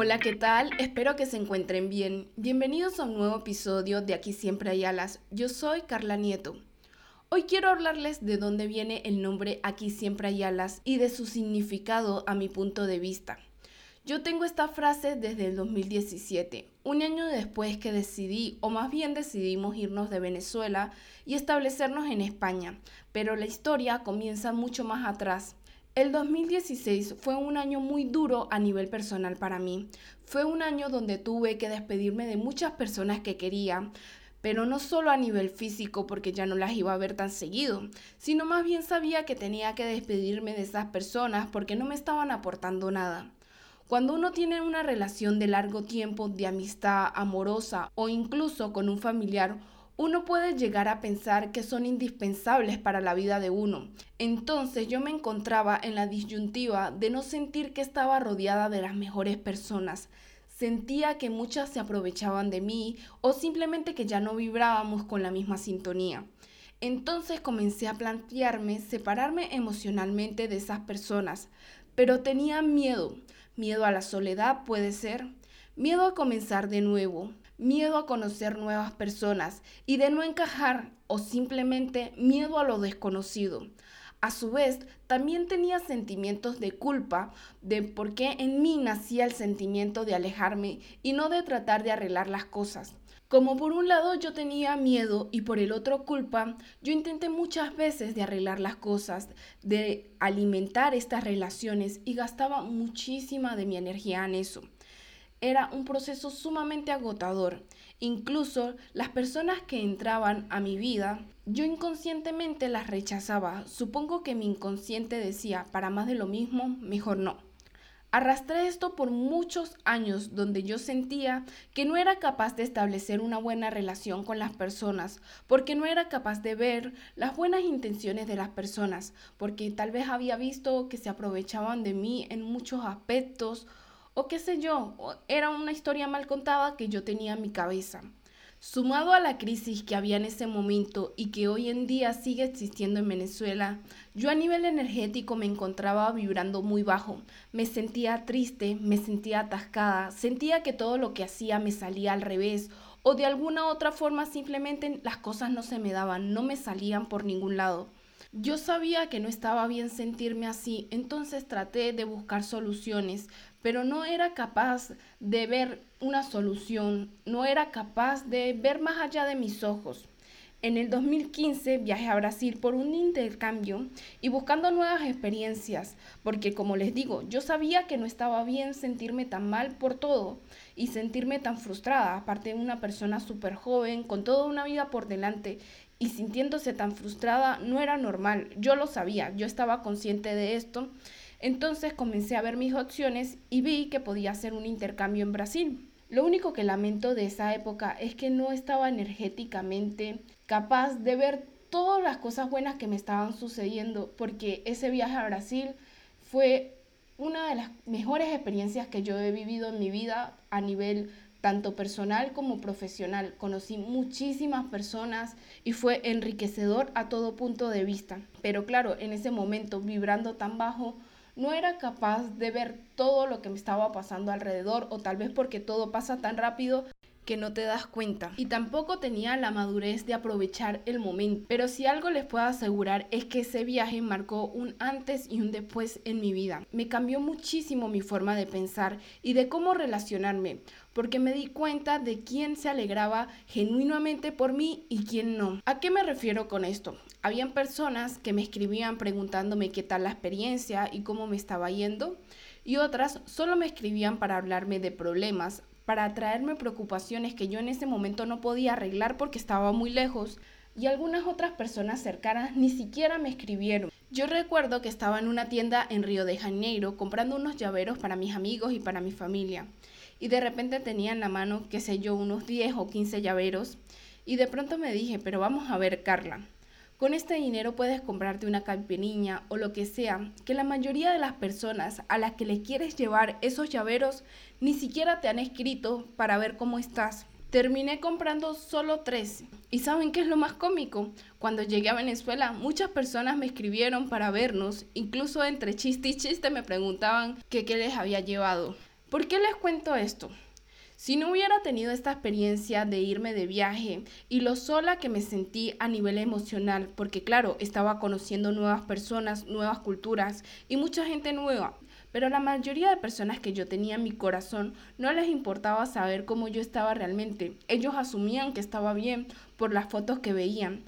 Hola, ¿qué tal? Espero que se encuentren bien. Bienvenidos a un nuevo episodio de Aquí siempre hay alas. Yo soy Carla Nieto. Hoy quiero hablarles de dónde viene el nombre Aquí siempre hay alas y de su significado a mi punto de vista. Yo tengo esta frase desde el 2017, un año después que decidí, o más bien decidimos irnos de Venezuela y establecernos en España, pero la historia comienza mucho más atrás. El 2016 fue un año muy duro a nivel personal para mí. Fue un año donde tuve que despedirme de muchas personas que quería, pero no solo a nivel físico porque ya no las iba a ver tan seguido, sino más bien sabía que tenía que despedirme de esas personas porque no me estaban aportando nada. Cuando uno tiene una relación de largo tiempo, de amistad amorosa o incluso con un familiar, uno puede llegar a pensar que son indispensables para la vida de uno. Entonces yo me encontraba en la disyuntiva de no sentir que estaba rodeada de las mejores personas. Sentía que muchas se aprovechaban de mí o simplemente que ya no vibrábamos con la misma sintonía. Entonces comencé a plantearme separarme emocionalmente de esas personas, pero tenía miedo Miedo a la soledad puede ser. Miedo a comenzar de nuevo. Miedo a conocer nuevas personas y de no encajar o simplemente miedo a lo desconocido. A su vez, también tenía sentimientos de culpa de por qué en mí nacía el sentimiento de alejarme y no de tratar de arreglar las cosas. Como por un lado yo tenía miedo y por el otro culpa, yo intenté muchas veces de arreglar las cosas, de alimentar estas relaciones y gastaba muchísima de mi energía en eso. Era un proceso sumamente agotador. Incluso las personas que entraban a mi vida, yo inconscientemente las rechazaba. Supongo que mi inconsciente decía, para más de lo mismo, mejor no. Arrastré esto por muchos años donde yo sentía que no era capaz de establecer una buena relación con las personas, porque no era capaz de ver las buenas intenciones de las personas, porque tal vez había visto que se aprovechaban de mí en muchos aspectos, o qué sé yo, era una historia mal contada que yo tenía en mi cabeza. Sumado a la crisis que había en ese momento y que hoy en día sigue existiendo en Venezuela, yo a nivel energético me encontraba vibrando muy bajo. Me sentía triste, me sentía atascada, sentía que todo lo que hacía me salía al revés o de alguna otra forma simplemente las cosas no se me daban, no me salían por ningún lado. Yo sabía que no estaba bien sentirme así, entonces traté de buscar soluciones, pero no era capaz de ver una solución, no era capaz de ver más allá de mis ojos. En el 2015 viajé a Brasil por un intercambio y buscando nuevas experiencias, porque como les digo, yo sabía que no estaba bien sentirme tan mal por todo y sentirme tan frustrada, aparte de una persona súper joven, con toda una vida por delante y sintiéndose tan frustrada no era normal. Yo lo sabía, yo estaba consciente de esto. Entonces comencé a ver mis opciones y vi que podía hacer un intercambio en Brasil. Lo único que lamento de esa época es que no estaba energéticamente capaz de ver todas las cosas buenas que me estaban sucediendo, porque ese viaje a Brasil fue una de las mejores experiencias que yo he vivido en mi vida a nivel tanto personal como profesional. Conocí muchísimas personas y fue enriquecedor a todo punto de vista. Pero claro, en ese momento, vibrando tan bajo, no era capaz de ver todo lo que me estaba pasando alrededor o tal vez porque todo pasa tan rápido que no te das cuenta. Y tampoco tenía la madurez de aprovechar el momento. Pero si algo les puedo asegurar es que ese viaje marcó un antes y un después en mi vida. Me cambió muchísimo mi forma de pensar y de cómo relacionarme, porque me di cuenta de quién se alegraba genuinamente por mí y quién no. ¿A qué me refiero con esto? Habían personas que me escribían preguntándome qué tal la experiencia y cómo me estaba yendo y otras solo me escribían para hablarme de problemas, para traerme preocupaciones que yo en ese momento no podía arreglar porque estaba muy lejos y algunas otras personas cercanas ni siquiera me escribieron. Yo recuerdo que estaba en una tienda en Río de Janeiro comprando unos llaveros para mis amigos y para mi familia y de repente tenía en la mano, qué sé yo, unos 10 o 15 llaveros y de pronto me dije, pero vamos a ver Carla, con este dinero puedes comprarte una campiniña o lo que sea, que la mayoría de las personas a las que les quieres llevar esos llaveros ni siquiera te han escrito para ver cómo estás. Terminé comprando solo tres. ¿Y saben qué es lo más cómico? Cuando llegué a Venezuela, muchas personas me escribieron para vernos, incluso entre chiste y chiste me preguntaban qué les había llevado. ¿Por qué les cuento esto? Si no hubiera tenido esta experiencia de irme de viaje y lo sola que me sentí a nivel emocional, porque claro, estaba conociendo nuevas personas, nuevas culturas y mucha gente nueva, pero la mayoría de personas que yo tenía en mi corazón no les importaba saber cómo yo estaba realmente. Ellos asumían que estaba bien por las fotos que veían.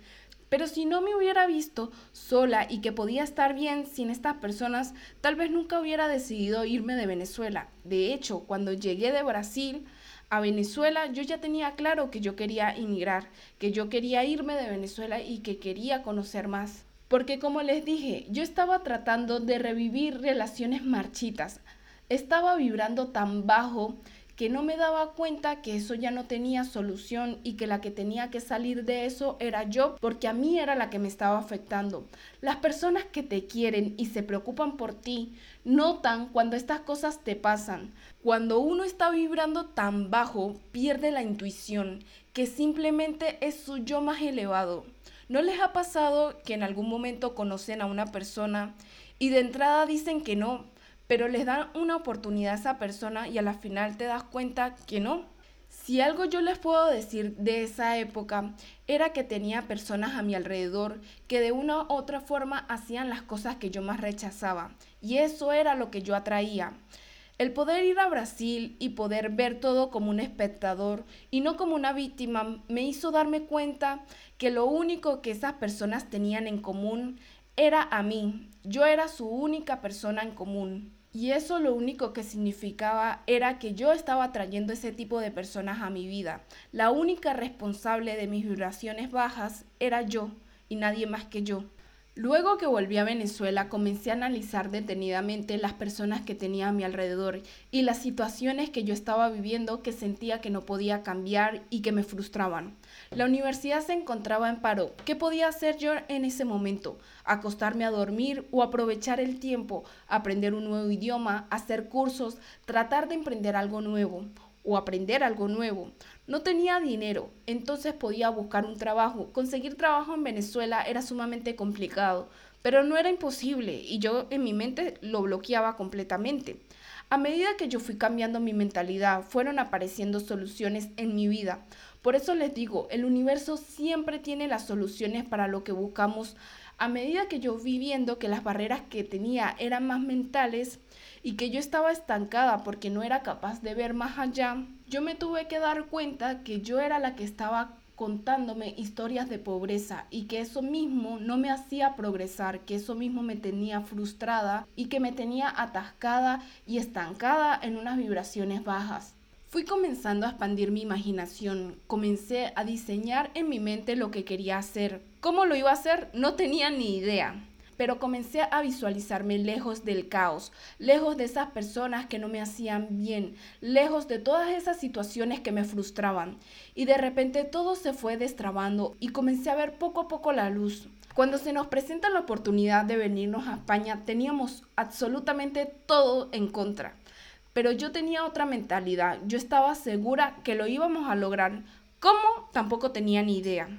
Pero si no me hubiera visto sola y que podía estar bien sin estas personas, tal vez nunca hubiera decidido irme de Venezuela. De hecho, cuando llegué de Brasil, a Venezuela, yo ya tenía claro que yo quería emigrar, que yo quería irme de Venezuela y que quería conocer más. Porque como les dije, yo estaba tratando de revivir relaciones marchitas. Estaba vibrando tan bajo que no me daba cuenta que eso ya no tenía solución y que la que tenía que salir de eso era yo, porque a mí era la que me estaba afectando. Las personas que te quieren y se preocupan por ti notan cuando estas cosas te pasan. Cuando uno está vibrando tan bajo, pierde la intuición, que simplemente es su yo más elevado. ¿No les ha pasado que en algún momento conocen a una persona y de entrada dicen que no, pero les dan una oportunidad a esa persona y a la final te das cuenta que no. Si algo yo les puedo decir de esa época era que tenía personas a mi alrededor que de una u otra forma hacían las cosas que yo más rechazaba y eso era lo que yo atraía. El poder ir a Brasil y poder ver todo como un espectador y no como una víctima me hizo darme cuenta que lo único que esas personas tenían en común era a mí. Yo era su única persona en común. Y eso lo único que significaba era que yo estaba trayendo ese tipo de personas a mi vida. La única responsable de mis vibraciones bajas era yo y nadie más que yo. Luego que volví a Venezuela comencé a analizar detenidamente las personas que tenía a mi alrededor y las situaciones que yo estaba viviendo que sentía que no podía cambiar y que me frustraban. La universidad se encontraba en paro. ¿Qué podía hacer yo en ese momento? Acostarme a dormir o aprovechar el tiempo, aprender un nuevo idioma, hacer cursos, tratar de emprender algo nuevo o aprender algo nuevo. No tenía dinero, entonces podía buscar un trabajo. Conseguir trabajo en Venezuela era sumamente complicado, pero no era imposible y yo en mi mente lo bloqueaba completamente. A medida que yo fui cambiando mi mentalidad, fueron apareciendo soluciones en mi vida. Por eso les digo, el universo siempre tiene las soluciones para lo que buscamos. A medida que yo vi viendo que las barreras que tenía eran más mentales, y que yo estaba estancada porque no era capaz de ver más allá, yo me tuve que dar cuenta que yo era la que estaba contándome historias de pobreza y que eso mismo no me hacía progresar, que eso mismo me tenía frustrada y que me tenía atascada y estancada en unas vibraciones bajas. Fui comenzando a expandir mi imaginación, comencé a diseñar en mi mente lo que quería hacer. ¿Cómo lo iba a hacer? No tenía ni idea pero comencé a visualizarme lejos del caos, lejos de esas personas que no me hacían bien, lejos de todas esas situaciones que me frustraban. Y de repente todo se fue destrabando y comencé a ver poco a poco la luz. Cuando se nos presenta la oportunidad de venirnos a España, teníamos absolutamente todo en contra. Pero yo tenía otra mentalidad, yo estaba segura que lo íbamos a lograr. ¿Cómo? Tampoco tenía ni idea.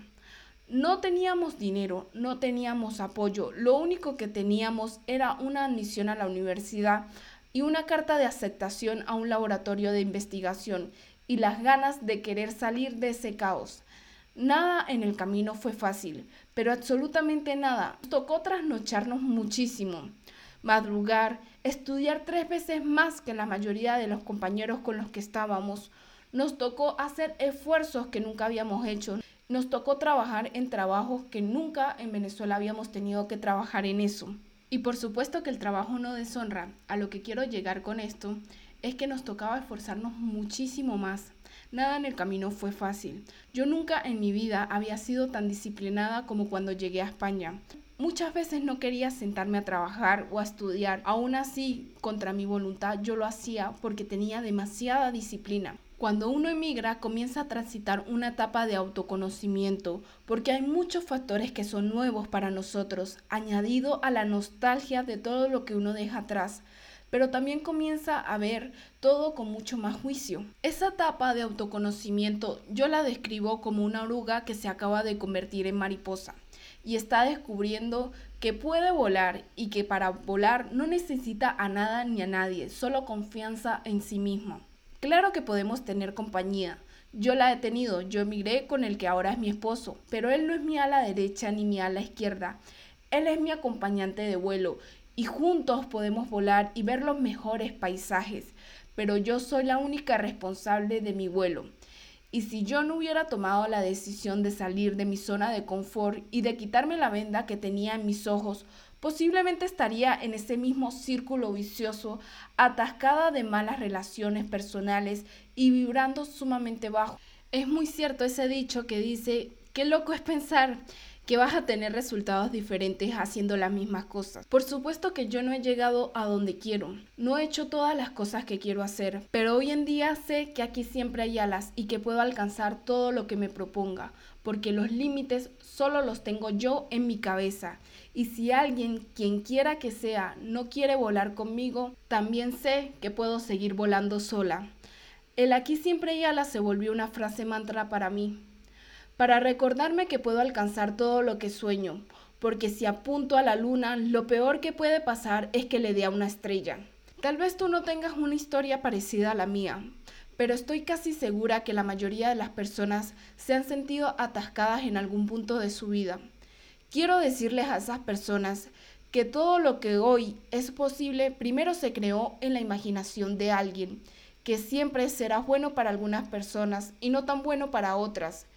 No teníamos dinero, no teníamos apoyo, lo único que teníamos era una admisión a la universidad y una carta de aceptación a un laboratorio de investigación y las ganas de querer salir de ese caos. Nada en el camino fue fácil, pero absolutamente nada. tocó trasnocharnos muchísimo, madrugar, estudiar tres veces más que la mayoría de los compañeros con los que estábamos. Nos tocó hacer esfuerzos que nunca habíamos hecho nos tocó trabajar en trabajos que nunca en Venezuela habíamos tenido que trabajar en eso. Y por supuesto que el trabajo no deshonra. A lo que quiero llegar con esto es que nos tocaba esforzarnos muchísimo más. Nada en el camino fue fácil. Yo nunca en mi vida había sido tan disciplinada como cuando llegué a España. Muchas veces no quería sentarme a trabajar o a estudiar. Aún así, contra mi voluntad, yo lo hacía porque tenía demasiada disciplina. Cuando uno emigra comienza a transitar una etapa de autoconocimiento porque hay muchos factores que son nuevos para nosotros, añadido a la nostalgia de todo lo que uno deja atrás, pero también comienza a ver todo con mucho más juicio. Esa etapa de autoconocimiento yo la describo como una oruga que se acaba de convertir en mariposa y está descubriendo que puede volar y que para volar no necesita a nada ni a nadie, solo confianza en sí mismo. Claro que podemos tener compañía. Yo la he tenido, yo emigré con el que ahora es mi esposo, pero él no es mi ala derecha ni mi ala izquierda. Él es mi acompañante de vuelo y juntos podemos volar y ver los mejores paisajes, pero yo soy la única responsable de mi vuelo. Y si yo no hubiera tomado la decisión de salir de mi zona de confort y de quitarme la venda que tenía en mis ojos, posiblemente estaría en ese mismo círculo vicioso, atascada de malas relaciones personales y vibrando sumamente bajo. Es muy cierto ese dicho que dice, qué loco es pensar que vas a tener resultados diferentes haciendo las mismas cosas. Por supuesto que yo no he llegado a donde quiero, no he hecho todas las cosas que quiero hacer, pero hoy en día sé que aquí siempre hay alas y que puedo alcanzar todo lo que me proponga, porque los límites solo los tengo yo en mi cabeza. Y si alguien, quien quiera que sea, no quiere volar conmigo, también sé que puedo seguir volando sola. El aquí siempre hay alas se volvió una frase mantra para mí para recordarme que puedo alcanzar todo lo que sueño, porque si apunto a la luna, lo peor que puede pasar es que le dé a una estrella. Tal vez tú no tengas una historia parecida a la mía, pero estoy casi segura que la mayoría de las personas se han sentido atascadas en algún punto de su vida. Quiero decirles a esas personas que todo lo que hoy es posible primero se creó en la imaginación de alguien, que siempre será bueno para algunas personas y no tan bueno para otras,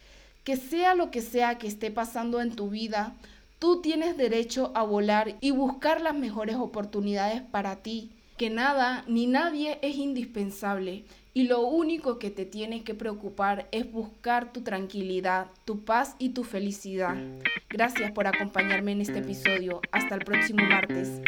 que sea lo que sea que esté pasando en tu vida, tú tienes derecho a volar y buscar las mejores oportunidades para ti, que nada ni nadie es indispensable y lo único que te tiene que preocupar es buscar tu tranquilidad, tu paz y tu felicidad. Gracias por acompañarme en este episodio. Hasta el próximo martes.